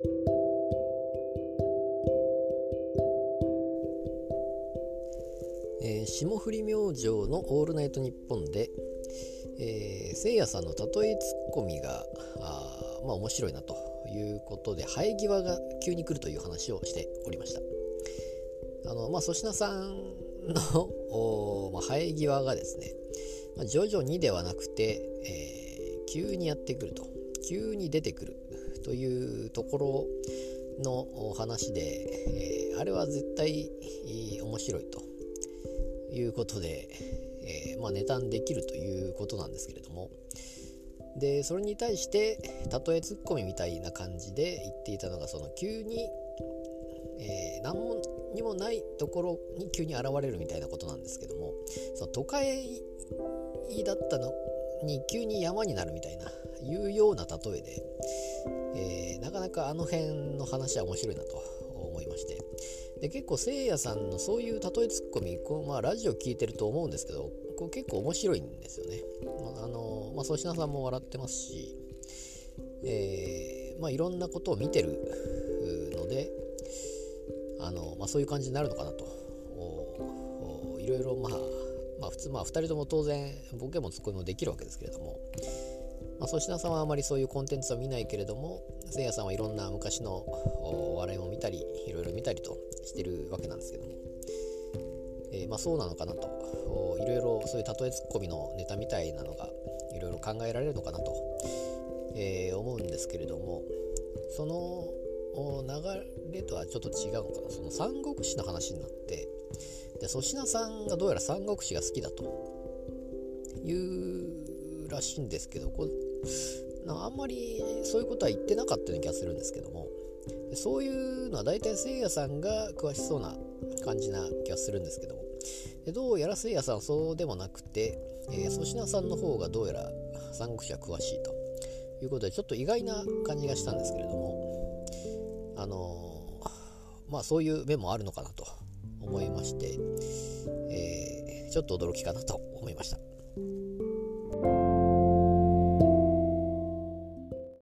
えー、霜降り明星の「オールナイトニッポンで」えー、せいやさんの例えツッコミがあまあ面白いなということで生え際が急に来るという話をしておりました。あのまあ粗品さんのお、まあ、生え際がですね、まあ、徐々にではなくて、えー、急にやってくると。急に出てくる。というところの話で、えー、あれは絶対面白いということで、えー、まあ、ネタにできるということなんですけれども。でそれに対して例えツッコミみたいな感じで言っていたのがその急に、えー、何もにもないところに急に現れるみたいなことなんですけどもその都会だったのに急に山になるみたいないうような例えで、えー、なかなかあの辺の話は面白いなと思いましてで結構せいやさんのそういう例えツッコミこう、まあ、ラジオ聞いてると思うんですけどこ結構面白いんですよね。あのまあ、粗品さんも笑ってますし、えーまあ、いろんなことを見てるのであの、まあ、そういう感じになるのかなといろいろまあまあ普通まあ2人とも当然ボケもツッコミもできるわけですけれどもまあ、粗品さんはあまりそういうコンテンツは見ないけれどもせいやさんはいろんな昔のお笑いも見たりいろいろ見たりとしてるわけなんですけども、えー、まあ、そうなのかなと。いろいろそういう例えツッコミのネタみたいなのがいろいろ考えられるのかなと、えー、思うんですけれどもその流れとはちょっと違うのかな。その三国志の話になってで粗品さんがどうやら三国志が好きだと。いうらしいんですけどこあんまりそういうことは言ってなかったような気がするんですけどもそういうのは大体せいやさんが詳しそうな感じな気がするんですけどもどうやらせいやさんはそうでもなくて粗品、さんの方がどうやら三国志は詳しいということでちょっと意外な感じがしたんですけれどもあのー、まあそういう面もあるのかなと思いまして、えー、ちょっと驚きかなと思いました。